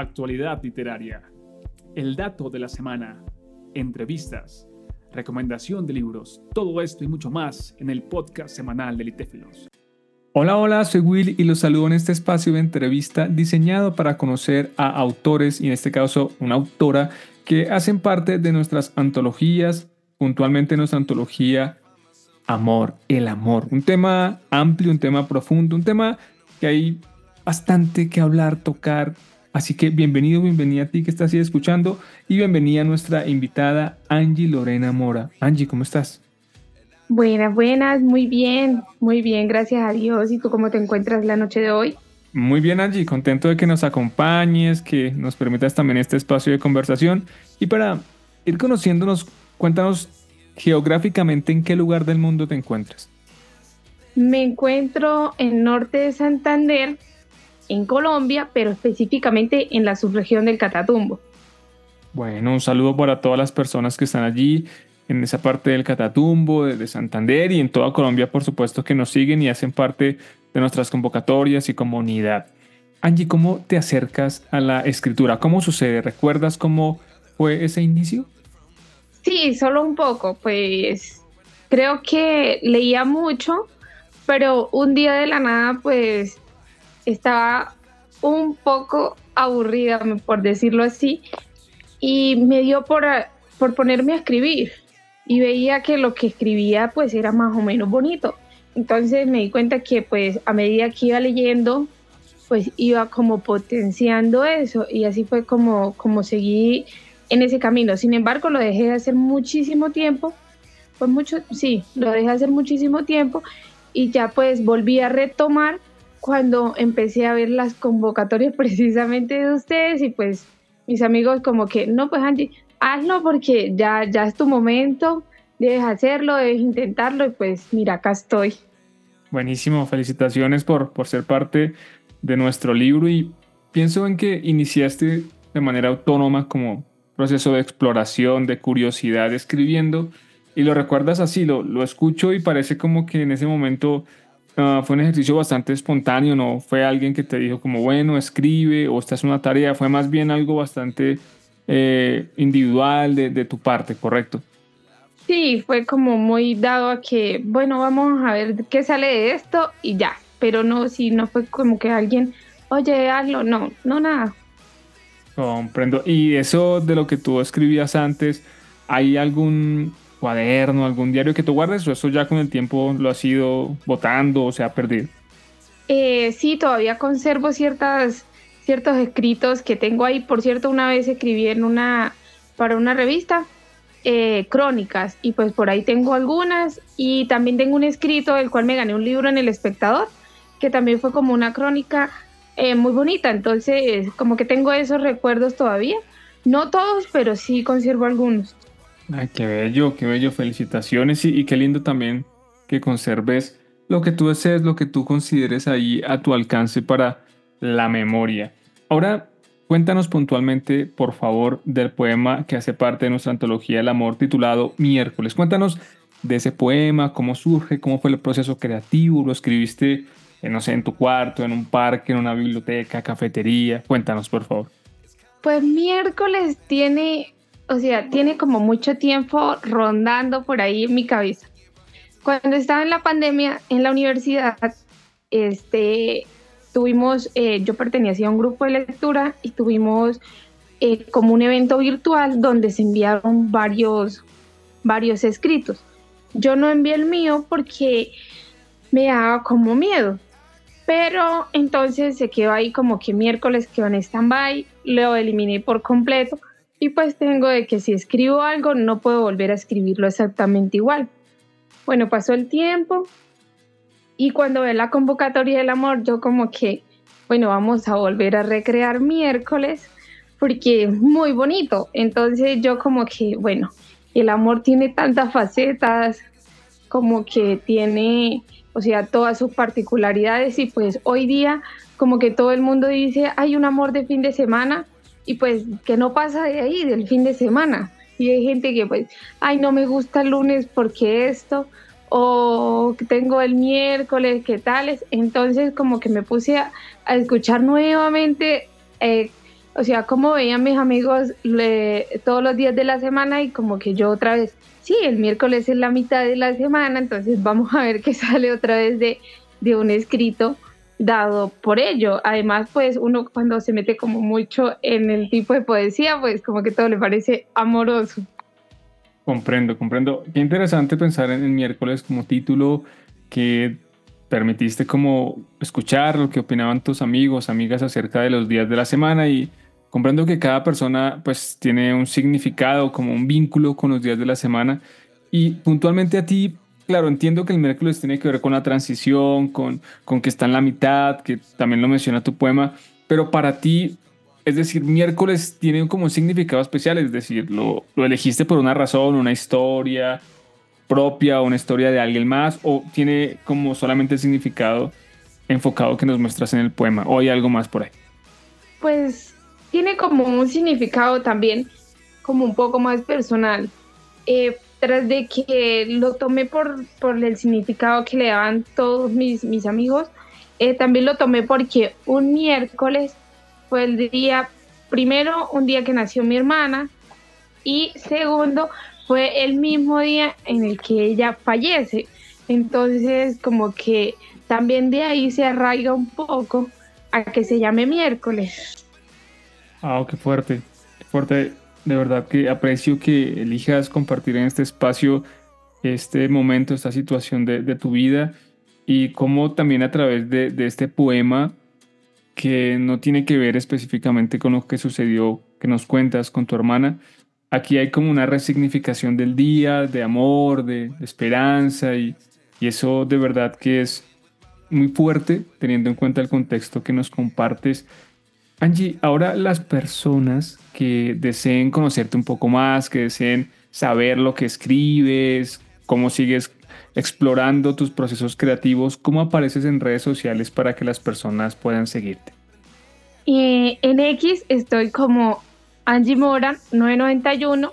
actualidad literaria, el dato de la semana, entrevistas, recomendación de libros, todo esto y mucho más en el podcast semanal de Litéfilos. Hola, hola, soy Will y los saludo en este espacio de entrevista diseñado para conocer a autores y en este caso una autora que hacen parte de nuestras antologías, puntualmente nuestra antología Amor, el amor, un tema amplio, un tema profundo, un tema que hay bastante que hablar, tocar. Así que bienvenido, bienvenida a ti que estás ahí escuchando y bienvenida a nuestra invitada Angie Lorena Mora. Angie, ¿cómo estás? Buenas, buenas, muy bien, muy bien, gracias a Dios. ¿Y tú cómo te encuentras la noche de hoy? Muy bien, Angie, contento de que nos acompañes, que nos permitas también este espacio de conversación. Y para ir conociéndonos, cuéntanos geográficamente en qué lugar del mundo te encuentras. Me encuentro en norte de Santander, en Colombia, pero específicamente en la subregión del Catatumbo. Bueno, un saludo para todas las personas que están allí en esa parte del Catatumbo, de, Santander y en toda Colombia, por supuesto, que nos siguen y hacen parte de nuestras convocatorias y comunidad. Angie, ¿cómo te acercas a la escritura? ¿Cómo sucede? ¿Recuerdas cómo fue ese inicio? Sí, solo un poco, pues creo que leía mucho, pero un día de la nada, pues estaba un poco aburrida, por decirlo así, y me dio por, por ponerme a escribir y veía que lo que escribía pues era más o menos bonito. Entonces me di cuenta que pues a medida que iba leyendo pues iba como potenciando eso y así fue como, como seguí en ese camino. Sin embargo, lo dejé de hacer muchísimo tiempo, pues mucho, sí, lo dejé de hacer muchísimo tiempo y ya pues volví a retomar cuando empecé a ver las convocatorias precisamente de ustedes y pues mis amigos como que, no, pues Angie, hazlo porque ya, ya es tu momento, debes hacerlo, debes intentarlo y pues mira, acá estoy. Buenísimo, felicitaciones por, por ser parte de nuestro libro y pienso en que iniciaste de manera autónoma como proceso de exploración, de curiosidad, escribiendo y lo recuerdas así, lo, lo escucho y parece como que en ese momento Ah, fue un ejercicio bastante espontáneo, no fue alguien que te dijo como, bueno, escribe o esta es una tarea, fue más bien algo bastante eh, individual de, de, tu parte, ¿correcto? Sí, fue como muy dado a que, bueno, vamos a ver qué sale de esto y ya, pero no, si no fue como que alguien, oye, hazlo, no, no nada. Comprendo. Y eso de lo que tú escribías antes, ¿hay algún cuaderno, algún diario que tú guardes o eso ya con el tiempo lo has ido votando o se ha perdido? Eh, sí, todavía conservo ciertas, ciertos escritos que tengo ahí. Por cierto, una vez escribí en una, para una revista eh, crónicas y pues por ahí tengo algunas y también tengo un escrito del cual me gané un libro en El Espectador que también fue como una crónica eh, muy bonita. Entonces, como que tengo esos recuerdos todavía. No todos, pero sí conservo algunos. Ay, qué bello, qué bello, felicitaciones y, qué lindo también que conserves lo que tú desees, lo que tú consideres ahí a tu alcance para la memoria. Ahora, cuéntanos puntualmente, por favor, del poema que hace parte de nuestra antología El Amor titulado Miércoles. Cuéntanos de ese poema, cómo surge, cómo fue el proceso creativo, lo escribiste, no sé, en tu cuarto, en un parque, en una biblioteca, cafetería. Cuéntanos, por favor. Pues miércoles tiene o sea, tiene como mucho tiempo rondando por ahí mi cabeza. Cuando estaba en la pandemia en la universidad, este, tuvimos, eh, yo pertenecía a un grupo de lectura y tuvimos eh, como un evento virtual donde se enviaron varios, varios escritos. Yo no envié el mío porque me daba como miedo, pero entonces se quedó ahí como que miércoles quedó en stand-by, lo eliminé por completo y pues tengo de que si escribo algo no puedo volver a escribirlo exactamente igual. Bueno, pasó el tiempo y cuando ve la convocatoria del amor yo como que, bueno, vamos a volver a recrear miércoles porque es muy bonito. Entonces yo como que, bueno, el amor tiene tantas facetas, como que tiene, o sea, todas sus particularidades y pues hoy día como que todo el mundo dice, hay un amor de fin de semana y pues que no pasa de ahí, del fin de semana. Y hay gente que pues, ay, no me gusta el lunes porque esto, o tengo el miércoles, ¿qué tales? Entonces como que me puse a, escuchar nuevamente, eh, o sea, como veían mis amigos todos los días de la semana y como que yo otra vez, sí, el miércoles es la mitad de la semana, entonces vamos a ver qué sale otra vez de, de un escrito dado por ello. Además, pues uno cuando se mete como mucho en el tipo de poesía, pues como que todo le parece amoroso. Comprendo, comprendo. Qué interesante pensar en el miércoles como título que permitiste como escuchar lo que opinaban tus amigos, amigas acerca de los días de la semana y comprendo que cada persona pues tiene un significado, como un vínculo con los días de la semana y puntualmente a ti, claro, entiendo que el miércoles tiene que ver con la transición, con, con que está en la mitad, que también lo menciona tu poema, pero para ti, es decir, miércoles tiene como un significado especial, es decir, lo, lo elegiste por una razón, una historia, propia una historia de alguien más o tiene como solamente el significado enfocado que nos muestras en el poema o hay algo más por ahí? Pues tiene como un significado también como un poco más personal. Eh, tras de que lo tomé por, por el significado que le daban todos mis, mis amigos, eh, también lo tomé porque un miércoles fue el día, primero, un día que nació mi hermana y segundo, fue el mismo día en el que ella fallece. Entonces, como que también de ahí se arraiga un poco a que se llame miércoles. Ah, qué fuerte, qué fuerte. De verdad que aprecio que elijas compartir en este espacio este momento, esta situación de, tu vida y cómo también a través de, este poema que no tiene que ver específicamente con lo que sucedió, que nos cuentas con tu hermana, aquí hay como una resignificación del día, de amor, de, esperanza y, eso de verdad que es muy fuerte teniendo en cuenta el contexto que nos compartes. Angie, ahora las personas que deseen conocerte un poco más, que deseen saber lo que escribes, cómo sigues explorando tus procesos creativos, ¿cómo apareces en redes sociales para que las personas puedan seguirte? Eh, en X estoy como Angie Mora 991,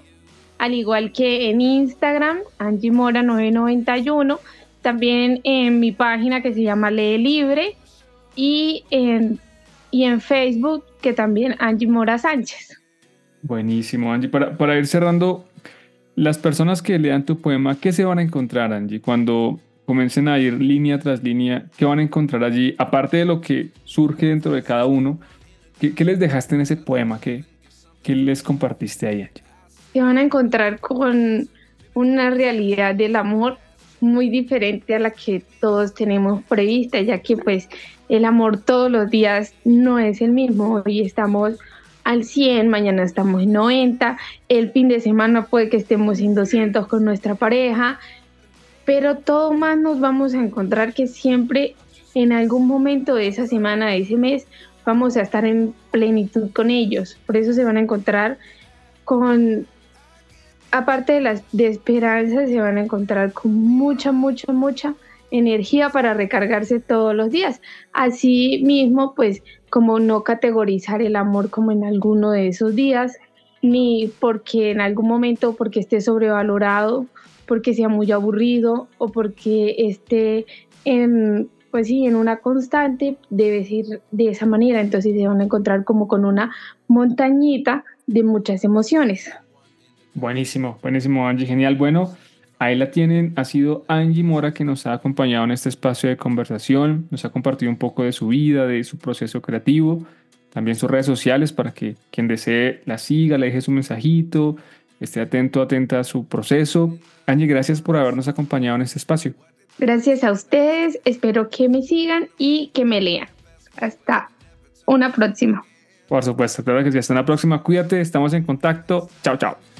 al igual que en Instagram, Angie Mora 991, también en mi página que se llama Lee Libre y en, y en Facebook que también Angie Mora Sánchez. Buenísimo, Angie. Para, para ir cerrando, las personas que lean tu poema, ¿qué se van a encontrar, Angie? Cuando comiencen a ir línea tras línea, ¿qué van a encontrar allí? Aparte de lo que surge dentro de cada uno, ¿qué, qué les dejaste en ese poema? ¿Qué, ¿Qué les compartiste ahí? Se van a encontrar con una realidad del amor muy diferente a la que todos tenemos prevista, ya que pues el amor todos los días no es el mismo. Hoy estamos al 100, mañana estamos en 90, el fin de semana puede que estemos en 200 con nuestra pareja, pero todo más nos vamos a encontrar que siempre en algún momento de esa semana, de ese mes, vamos a estar en plenitud con ellos. Por eso se van a encontrar con, aparte de las de esperanza, se van a encontrar con mucha, mucha, mucha energía para recargarse todos los días. Así mismo, pues, como no categorizar el amor como en alguno de esos días, ni porque en algún momento, porque esté sobrevalorado, porque sea muy aburrido o porque esté en pues sí, en una constante debe ir de esa manera, entonces se van a encontrar como con una montañita de muchas emociones. Buenísimo, buenísimo Angie, genial. Bueno, ahí la tienen, ha sido Angie Mora que nos ha acompañado en este espacio de conversación, nos ha compartido un poco de su vida, de su proceso creativo, también sus redes sociales para que quien desee la siga, le deje su mensajito, esté atento, atenta a su proceso. Angie, gracias por habernos acompañado en este espacio. Gracias a ustedes, espero que me sigan y que me lean. Hasta una próxima. Por supuesto, claro que sí. Hasta una próxima. Cuídate, estamos en contacto. Chao, chao.